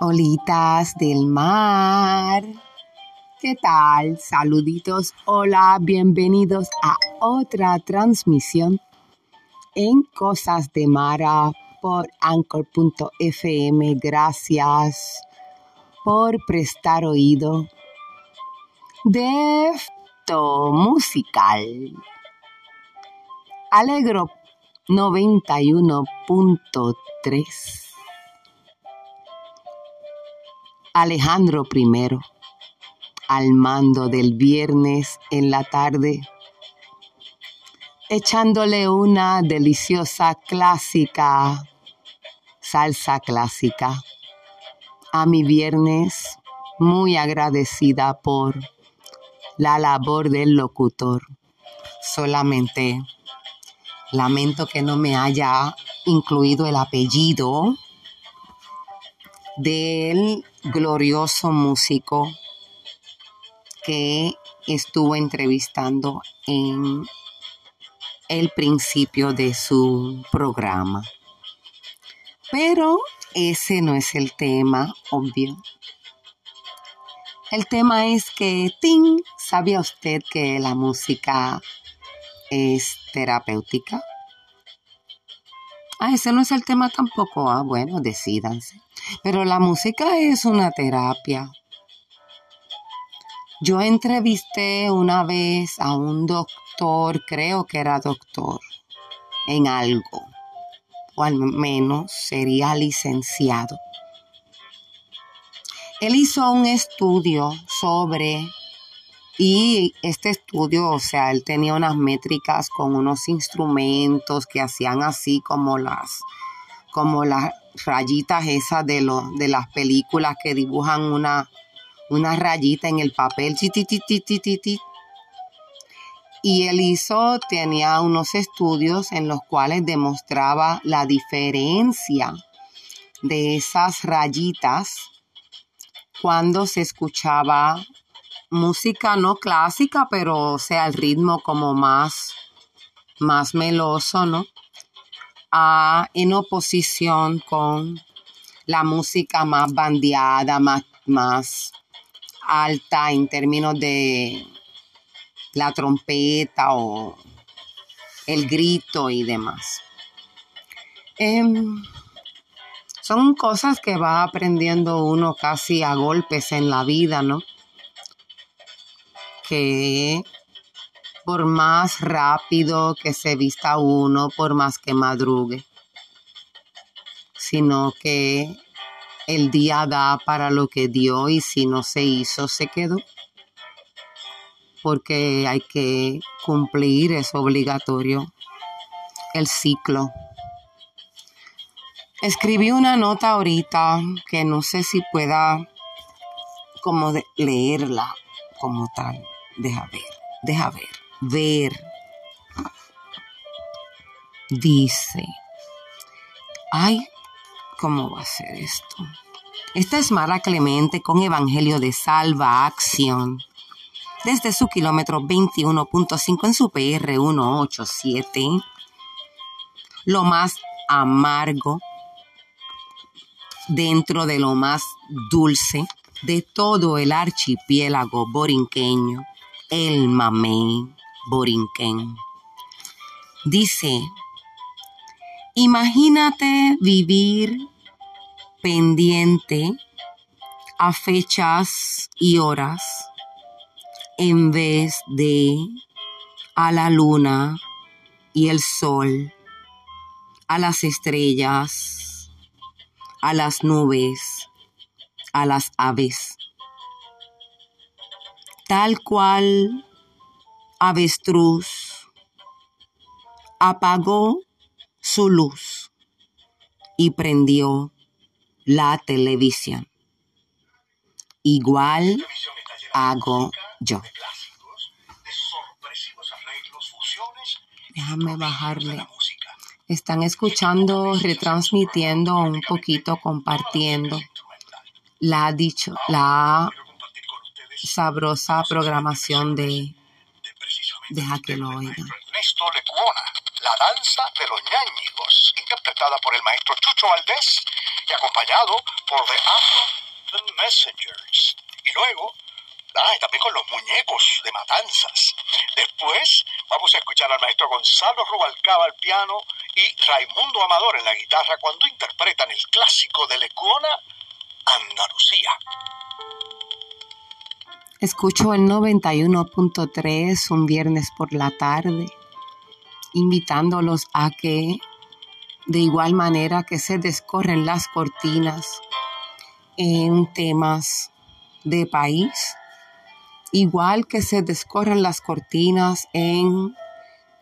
Olitas del mar. ¿Qué tal? Saluditos, hola, bienvenidos a otra transmisión en Cosas de Mara por anchor.fm. Gracias por prestar oído. Defto musical. Alegro 91.3. Alejandro I, al mando del viernes en la tarde, echándole una deliciosa clásica, salsa clásica, a mi viernes, muy agradecida por la labor del locutor. Solamente lamento que no me haya incluido el apellido del glorioso músico que estuvo entrevistando en el principio de su programa. Pero ese no es el tema, obvio. El tema es que, Ting, ¿sabía usted que la música es terapéutica? Ah, ese no es el tema tampoco. Ah, bueno, decídanse. Pero la música es una terapia. Yo entrevisté una vez a un doctor, creo que era doctor, en algo, o al menos sería licenciado. Él hizo un estudio sobre, y este estudio, o sea, él tenía unas métricas con unos instrumentos que hacían así como las, como las rayitas esas de, de las películas que dibujan una, una rayita en el papel. Y él hizo, tenía unos estudios en los cuales demostraba la diferencia de esas rayitas cuando se escuchaba música no clásica, pero o sea, el ritmo como más, más meloso, ¿no? En oposición con la música más bandeada, más, más alta en términos de la trompeta o el grito y demás. Em, son cosas que va aprendiendo uno casi a golpes en la vida, ¿no? Que por más rápido que se vista uno, por más que madrugue, sino que el día da para lo que dio y si no se hizo, se quedó. Porque hay que cumplir, es obligatorio, el ciclo. Escribí una nota ahorita que no sé si pueda como leerla como tal. Deja ver, deja ver ver. Dice, ay, ¿cómo va a ser esto? Esta es Mara Clemente con Evangelio de Salva Acción. Desde su kilómetro 21.5 en su PR 187, lo más amargo dentro de lo más dulce de todo el archipiélago borinqueño, el mamey. Borinquen. Dice, imagínate vivir pendiente a fechas y horas en vez de a la luna y el sol, a las estrellas, a las nubes, a las aves. Tal cual avestruz apagó su luz y prendió la televisión. Igual hago yo. Déjame bajarle. Están escuchando, retransmitiendo un poquito, compartiendo la dicho, la sabrosa programación de Deja que lo oiga. Ernesto Lecuona, La danza de los ñáñigos, interpretada por el maestro Chucho Valdés y acompañado por The African Messengers. Y luego, ah, y también con los muñecos de matanzas. Después vamos a escuchar al maestro Gonzalo Rubalcaba al piano y Raimundo Amador en la guitarra cuando interpretan el clásico de Lecuona, Andalucía. Escucho el 91.3 un viernes por la tarde, invitándolos a que, de igual manera que se descorren las cortinas en temas de país, igual que se descorren las cortinas en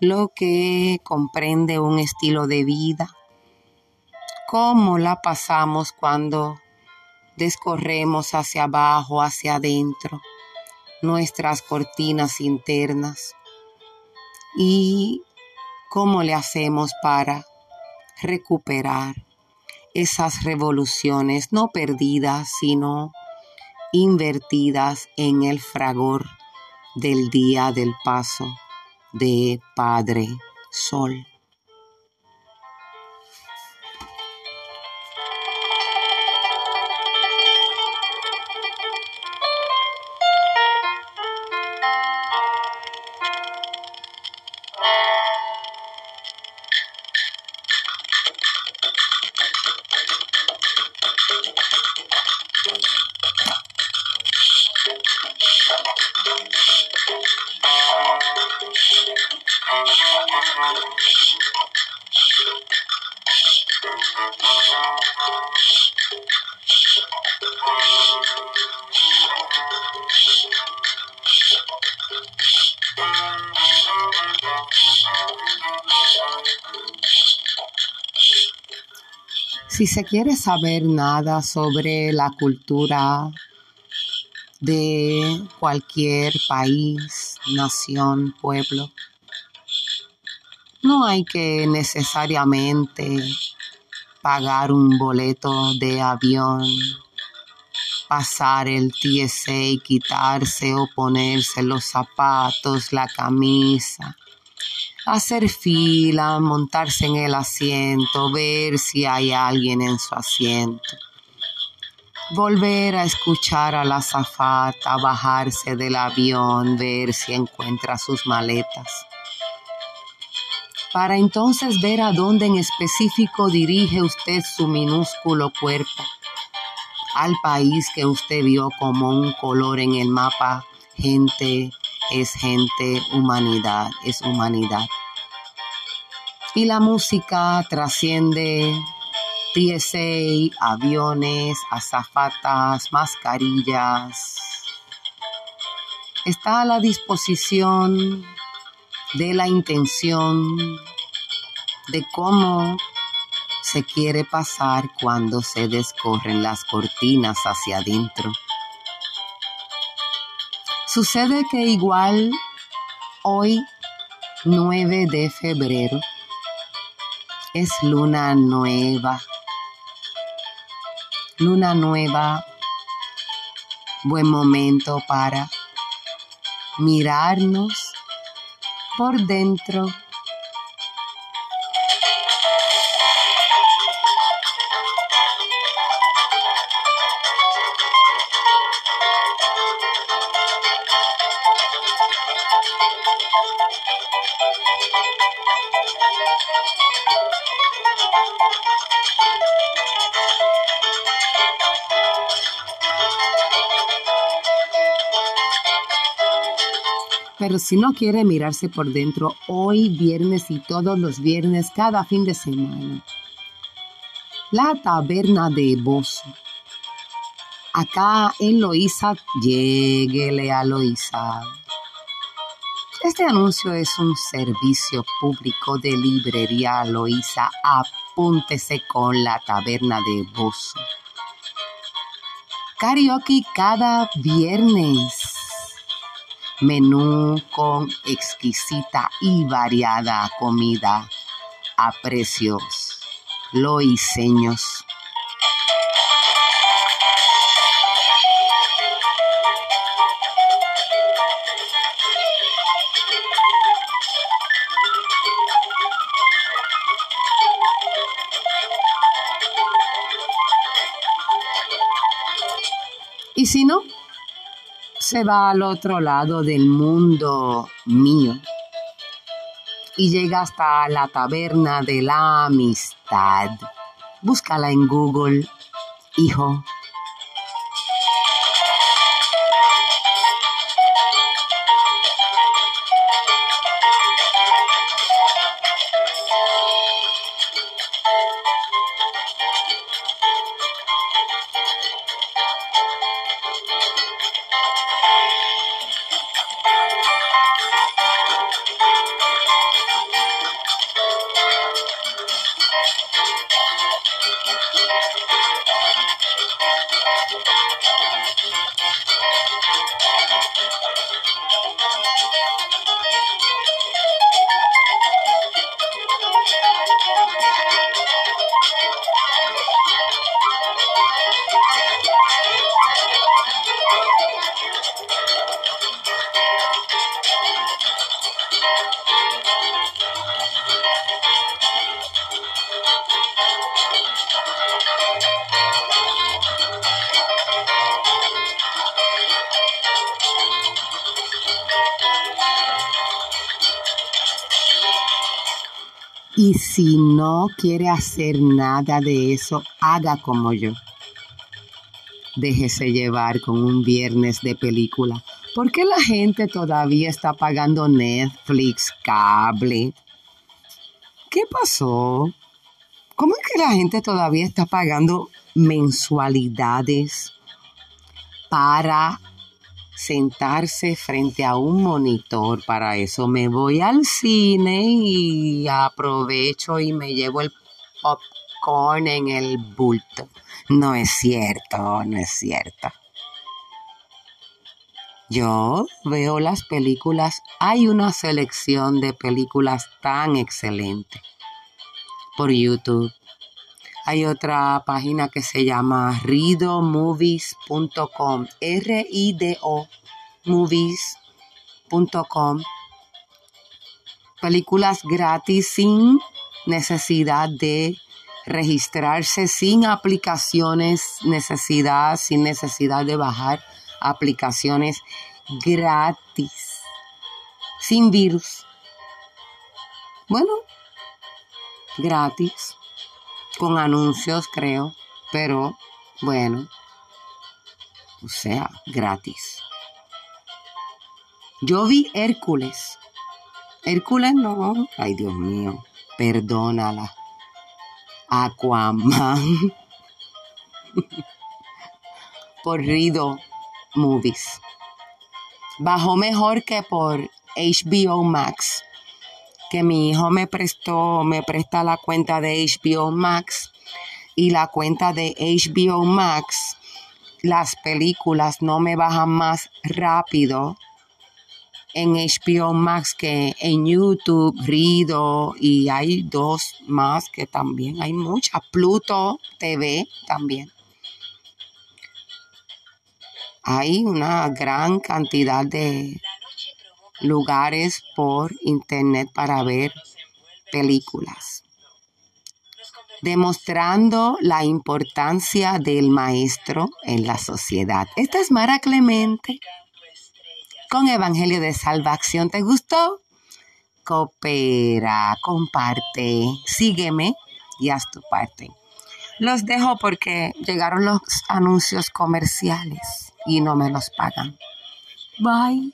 lo que comprende un estilo de vida, cómo la pasamos cuando descorremos hacia abajo, hacia adentro nuestras cortinas internas y cómo le hacemos para recuperar esas revoluciones no perdidas, sino invertidas en el fragor del día del paso de Padre Sol. Si se quiere saber nada sobre la cultura de cualquier país, nación, pueblo, no hay que necesariamente pagar un boleto de avión, pasar el TSA, quitarse o ponerse los zapatos, la camisa hacer fila, montarse en el asiento, ver si hay alguien en su asiento. Volver a escuchar a la zafata, bajarse del avión, ver si encuentra sus maletas. Para entonces ver a dónde en específico dirige usted su minúsculo cuerpo. Al país que usted vio como un color en el mapa, gente es gente, humanidad es humanidad. Y la música trasciende TSA, aviones, azafatas, mascarillas. Está a la disposición de la intención de cómo se quiere pasar cuando se descorren las cortinas hacia adentro. Sucede que igual hoy, 9 de febrero, es luna nueva. Luna nueva, buen momento para mirarnos por dentro Pero si no quiere mirarse por dentro, hoy viernes y todos los viernes, cada fin de semana. La taberna de Bozo. Acá en Loíza, lléguele a Loíza. Este anuncio es un servicio público de librería Loíza. Apúntese con la taberna de Bozo. Karaoke cada viernes menú con exquisita y variada comida a precios loiseños. Se va al otro lado del mundo mío y llega hasta la taberna de la amistad. Búscala en Google, hijo. Y si no quiere hacer nada de eso, haga como yo. Déjese llevar con un viernes de película. ¿Por qué la gente todavía está pagando Netflix, cable? ¿Qué pasó? ¿Cómo es que la gente todavía está pagando mensualidades para sentarse frente a un monitor. Para eso me voy al cine y aprovecho y me llevo el popcorn en el bulto. No es cierto, no es cierto. Yo veo las películas, hay una selección de películas tan excelente por YouTube. Hay otra página que se llama ridomovies.com, R-I-D-O, movies.com. Películas gratis sin necesidad de registrarse, sin aplicaciones, necesidad, sin necesidad de bajar aplicaciones gratis, sin virus. Bueno, gratis con anuncios, creo, pero bueno, o sea, gratis. Yo vi Hércules. Hércules no, ay Dios mío, perdónala. Aquaman. por Rido Movies. Bajó mejor que por HBO Max que mi hijo me prestó, me presta la cuenta de HBO Max y la cuenta de HBO Max, las películas no me bajan más rápido en HBO Max que en YouTube, Rido y hay dos más que también hay muchas, Pluto TV también. Hay una gran cantidad de lugares por internet para ver películas, demostrando la importancia del maestro en la sociedad. Esta es Mara Clemente con Evangelio de Salvación. ¿Te gustó? Coopera, comparte, sígueme y haz tu parte. Los dejo porque llegaron los anuncios comerciales y no me los pagan. Bye.